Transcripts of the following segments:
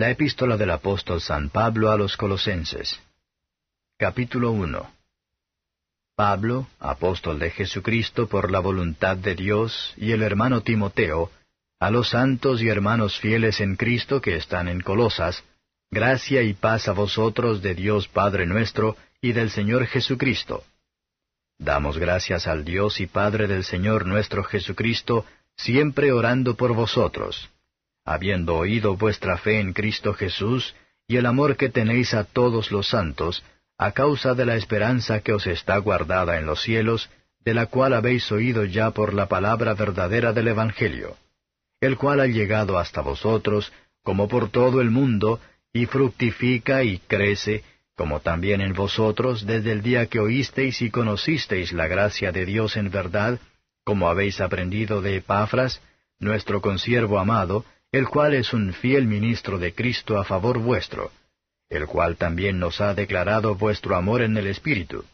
La epístola del apóstol San Pablo a los Colosenses. Capítulo 1. Pablo, apóstol de Jesucristo por la voluntad de Dios, y el hermano Timoteo, a los santos y hermanos fieles en Cristo que están en Colosas, gracia y paz a vosotros de Dios Padre nuestro y del Señor Jesucristo. Damos gracias al Dios y Padre del Señor nuestro Jesucristo, siempre orando por vosotros, habiendo oído vuestra fe en Cristo Jesús y el amor que tenéis a todos los santos, a causa de la esperanza que os está guardada en los cielos, de la cual habéis oído ya por la palabra verdadera del Evangelio, el cual ha llegado hasta vosotros, como por todo el mundo, y fructifica y crece, como también en vosotros desde el día que oísteis y conocisteis la gracia de Dios en verdad, como habéis aprendido de Epafras, nuestro consiervo amado, el cual es un fiel ministro de Cristo a favor vuestro, el cual también nos ha declarado vuestro amor en el Espíritu.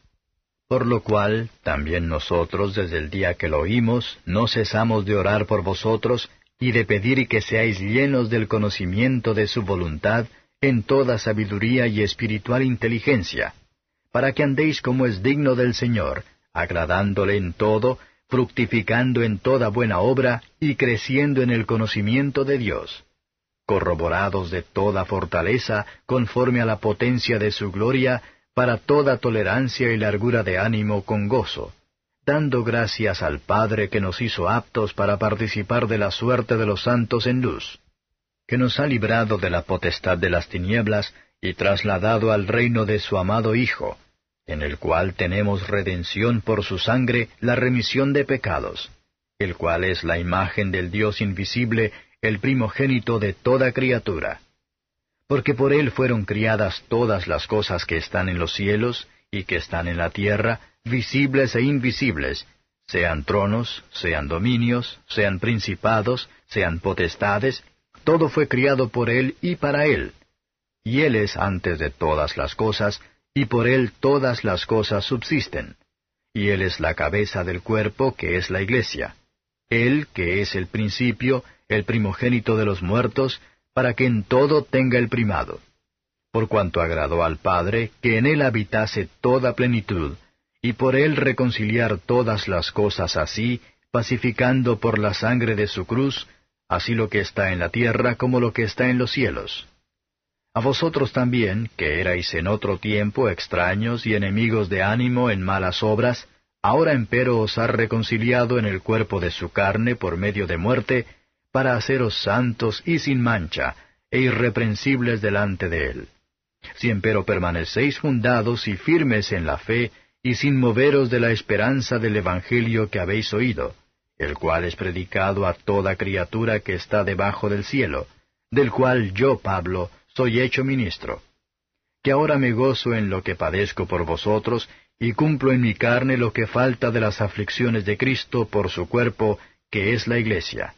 Por lo cual, también nosotros desde el día que lo oímos, no cesamos de orar por vosotros y de pedir que seáis llenos del conocimiento de su voluntad, en toda sabiduría y espiritual inteligencia, para que andéis como es digno del Señor, agradándole en todo, fructificando en toda buena obra y creciendo en el conocimiento de Dios, corroborados de toda fortaleza conforme a la potencia de su gloria, para toda tolerancia y largura de ánimo con gozo, dando gracias al Padre que nos hizo aptos para participar de la suerte de los santos en luz que nos ha librado de la potestad de las tinieblas y trasladado al reino de su amado Hijo, en el cual tenemos redención por su sangre, la remisión de pecados, el cual es la imagen del Dios invisible, el primogénito de toda criatura. Porque por él fueron criadas todas las cosas que están en los cielos y que están en la tierra, visibles e invisibles, sean tronos, sean dominios, sean principados, sean potestades, todo fue criado por Él y para Él. Y Él es antes de todas las cosas, y por Él todas las cosas subsisten. Y Él es la cabeza del cuerpo que es la iglesia. Él que es el principio, el primogénito de los muertos, para que en todo tenga el primado. Por cuanto agradó al Padre que en Él habitase toda plenitud, y por Él reconciliar todas las cosas así, pacificando por la sangre de su cruz, así lo que está en la tierra como lo que está en los cielos. A vosotros también, que erais en otro tiempo extraños y enemigos de ánimo en malas obras, ahora empero os ha reconciliado en el cuerpo de su carne por medio de muerte, para haceros santos y sin mancha, e irreprensibles delante de él. Si empero permanecéis fundados y firmes en la fe, y sin moveros de la esperanza del Evangelio que habéis oído, el cual es predicado a toda criatura que está debajo del cielo, del cual yo, Pablo, soy hecho ministro. Que ahora me gozo en lo que padezco por vosotros, y cumplo en mi carne lo que falta de las aflicciones de Cristo por su cuerpo, que es la Iglesia,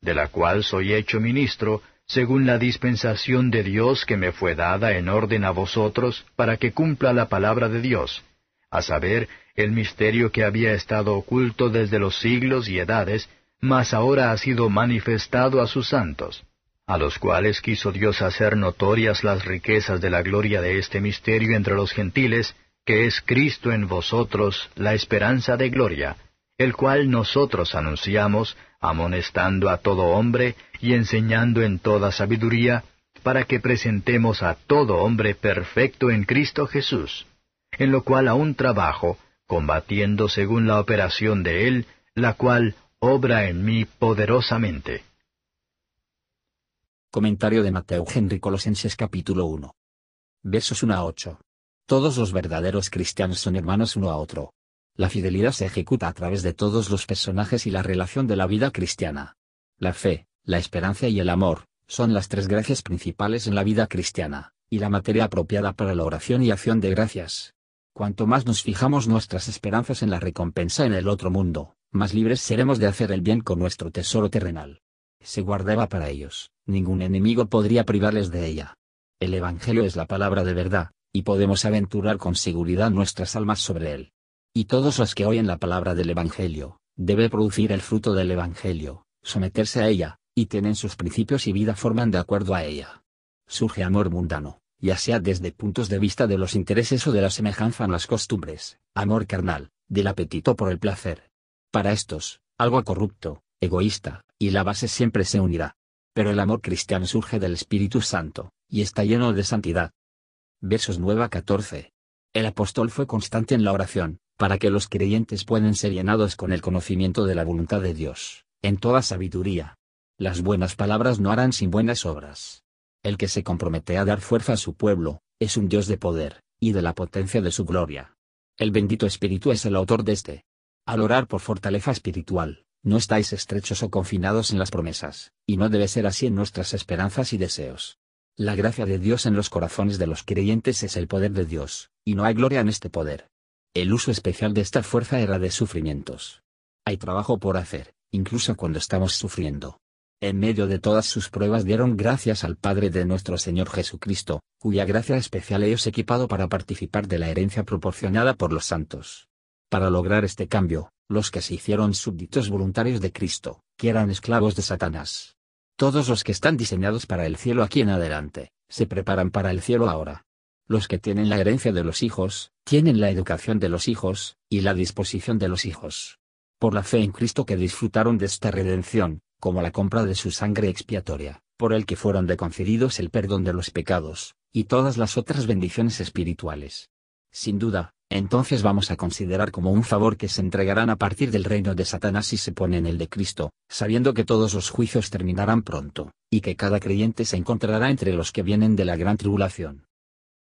de la cual soy hecho ministro, según la dispensación de Dios que me fue dada en orden a vosotros, para que cumpla la palabra de Dios, a saber, el misterio que había estado oculto desde los siglos y edades, mas ahora ha sido manifestado a sus santos, a los cuales quiso Dios hacer notorias las riquezas de la gloria de este misterio entre los gentiles, que es Cristo en vosotros, la esperanza de gloria, el cual nosotros anunciamos, amonestando a todo hombre y enseñando en toda sabiduría, para que presentemos a todo hombre perfecto en Cristo Jesús, en lo cual aún trabajo, combatiendo según la operación de Él, la cual obra en mí poderosamente. Comentario de Mateo Henry Colosenses capítulo 1. Versos 1 a 8. Todos los verdaderos cristianos son hermanos uno a otro. La fidelidad se ejecuta a través de todos los personajes y la relación de la vida cristiana. La fe, la esperanza y el amor, son las tres gracias principales en la vida cristiana, y la materia apropiada para la oración y acción de gracias. Cuanto más nos fijamos nuestras esperanzas en la recompensa en el otro mundo, más libres seremos de hacer el bien con nuestro tesoro terrenal. Se guardaba para ellos, ningún enemigo podría privarles de ella. El Evangelio es la palabra de verdad, y podemos aventurar con seguridad nuestras almas sobre él. Y todos los que oyen la palabra del Evangelio, debe producir el fruto del Evangelio, someterse a ella, y tienen sus principios y vida forman de acuerdo a ella. surge amor mundano, ya sea desde puntos de vista de los intereses o de la semejanza en las costumbres, amor carnal, del apetito por el placer. Para estos, algo corrupto, egoísta, y la base siempre se unirá. Pero el amor cristiano surge del Espíritu Santo, y está lleno de santidad. Versos 9 a 14. El apóstol fue constante en la oración, para que los creyentes puedan ser llenados con el conocimiento de la voluntad de Dios, en toda sabiduría. Las buenas palabras no harán sin buenas obras. El que se compromete a dar fuerza a su pueblo, es un Dios de poder, y de la potencia de su gloria. El bendito Espíritu es el autor de este. Al orar por fortaleza espiritual, no estáis estrechos o confinados en las promesas, y no debe ser así en nuestras esperanzas y deseos. La gracia de Dios en los corazones de los creyentes es el poder de Dios, y no hay gloria en este poder. El uso especial de esta fuerza era de sufrimientos. Hay trabajo por hacer, incluso cuando estamos sufriendo. En medio de todas sus pruebas dieron gracias al Padre de nuestro Señor Jesucristo, cuya gracia especial ellos equipado para participar de la herencia proporcionada por los santos. Para lograr este cambio, los que se hicieron súbditos voluntarios de Cristo, que eran esclavos de Satanás. Todos los que están diseñados para el cielo aquí en adelante, se preparan para el cielo ahora. Los que tienen la herencia de los hijos, tienen la educación de los hijos, y la disposición de los hijos. Por la fe en Cristo que disfrutaron de esta redención, como la compra de su sangre expiatoria, por el que fueron de concedidos el perdón de los pecados, y todas las otras bendiciones espirituales. Sin duda, entonces vamos a considerar como un favor que se entregarán a partir del reino de Satanás si se pone en el de Cristo, sabiendo que todos los juicios terminarán pronto, y que cada creyente se encontrará entre los que vienen de la gran tribulación.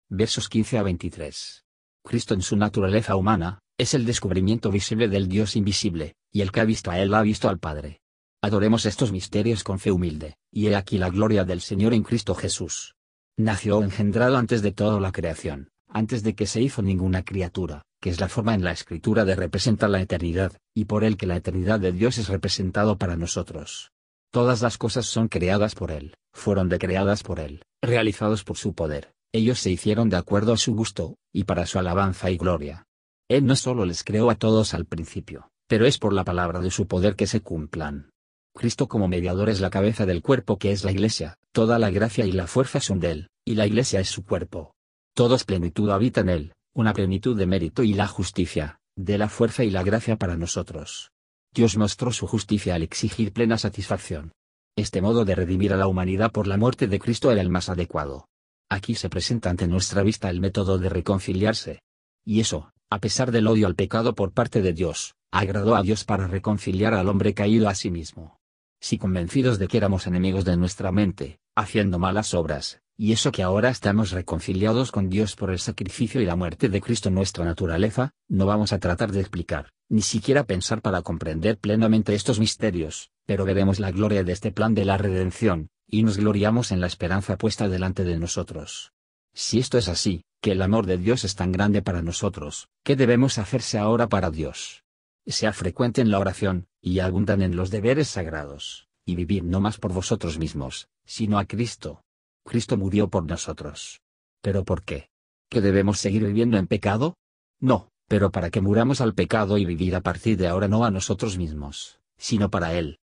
Versos 15 a 23. Cristo en su naturaleza humana, es el descubrimiento visible del Dios invisible, y el que ha visto a Él ha visto al Padre. Adoremos estos misterios con fe humilde, y he aquí la gloria del Señor en Cristo Jesús. Nació engendrado antes de toda la creación, antes de que se hizo ninguna criatura, que es la forma en la escritura de representar la eternidad, y por él que la eternidad de Dios es representado para nosotros. Todas las cosas son creadas por él, fueron decreadas por él, realizados por su poder, ellos se hicieron de acuerdo a su gusto, y para su alabanza y gloria. Él no solo les creó a todos al principio, pero es por la palabra de su poder que se cumplan. Cristo como mediador es la cabeza del cuerpo que es la Iglesia, toda la gracia y la fuerza son de Él, y la Iglesia es su cuerpo. Todos plenitud habita en Él, una plenitud de mérito y la justicia, de la fuerza y la gracia para nosotros. Dios mostró su justicia al exigir plena satisfacción. Este modo de redimir a la humanidad por la muerte de Cristo era el más adecuado. Aquí se presenta ante nuestra vista el método de reconciliarse. Y eso, a pesar del odio al pecado por parte de Dios, agradó a Dios para reconciliar al hombre caído a sí mismo si convencidos de que éramos enemigos de nuestra mente, haciendo malas obras, y eso que ahora estamos reconciliados con Dios por el sacrificio y la muerte de Cristo nuestra naturaleza, no vamos a tratar de explicar, ni siquiera pensar para comprender plenamente estos misterios, pero veremos la gloria de este plan de la redención, y nos gloriamos en la esperanza puesta delante de nosotros. Si esto es así, que el amor de Dios es tan grande para nosotros, ¿qué debemos hacerse ahora para Dios? sea frecuente en la oración, y abundan en los deberes sagrados, y vivir no más por vosotros mismos, sino a Cristo. Cristo murió por nosotros. ¿Pero por qué? ¿Que debemos seguir viviendo en pecado? No, pero para que muramos al pecado y vivir a partir de ahora no a nosotros mismos, sino para Él.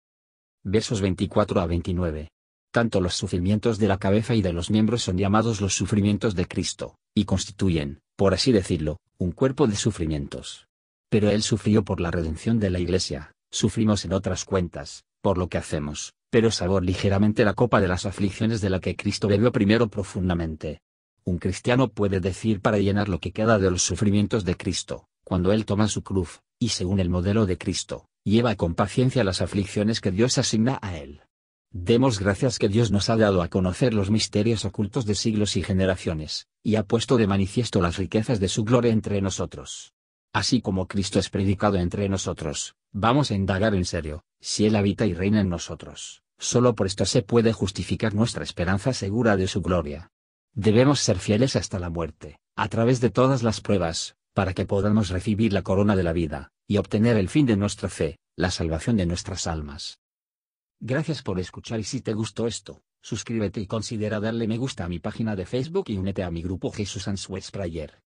Versos 24 a 29. Tanto los sufrimientos de la cabeza y de los miembros son llamados los sufrimientos de Cristo, y constituyen, por así decirlo, un cuerpo de sufrimientos pero Él sufrió por la redención de la Iglesia, sufrimos en otras cuentas, por lo que hacemos, pero sabor ligeramente la copa de las aflicciones de la que Cristo bebió primero profundamente. Un cristiano puede decir para llenar lo que queda de los sufrimientos de Cristo, cuando Él toma su cruz, y según el modelo de Cristo, lleva con paciencia las aflicciones que Dios asigna a Él. Demos gracias que Dios nos ha dado a conocer los misterios ocultos de siglos y generaciones, y ha puesto de manifiesto las riquezas de su gloria entre nosotros. Así como Cristo es predicado entre nosotros, vamos a indagar en serio, si Él habita y reina en nosotros, solo por esto se puede justificar nuestra esperanza segura de su gloria. Debemos ser fieles hasta la muerte, a través de todas las pruebas, para que podamos recibir la corona de la vida, y obtener el fin de nuestra fe, la salvación de nuestras almas. Gracias por escuchar y si te gustó esto, suscríbete y considera darle me gusta a mi página de Facebook y únete a mi grupo Jesús Answers Prayer.